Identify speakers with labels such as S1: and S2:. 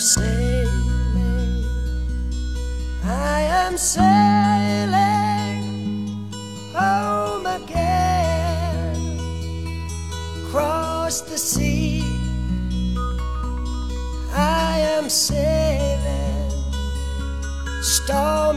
S1: sailing, I am sailing home again, across the sea. I am sailing, star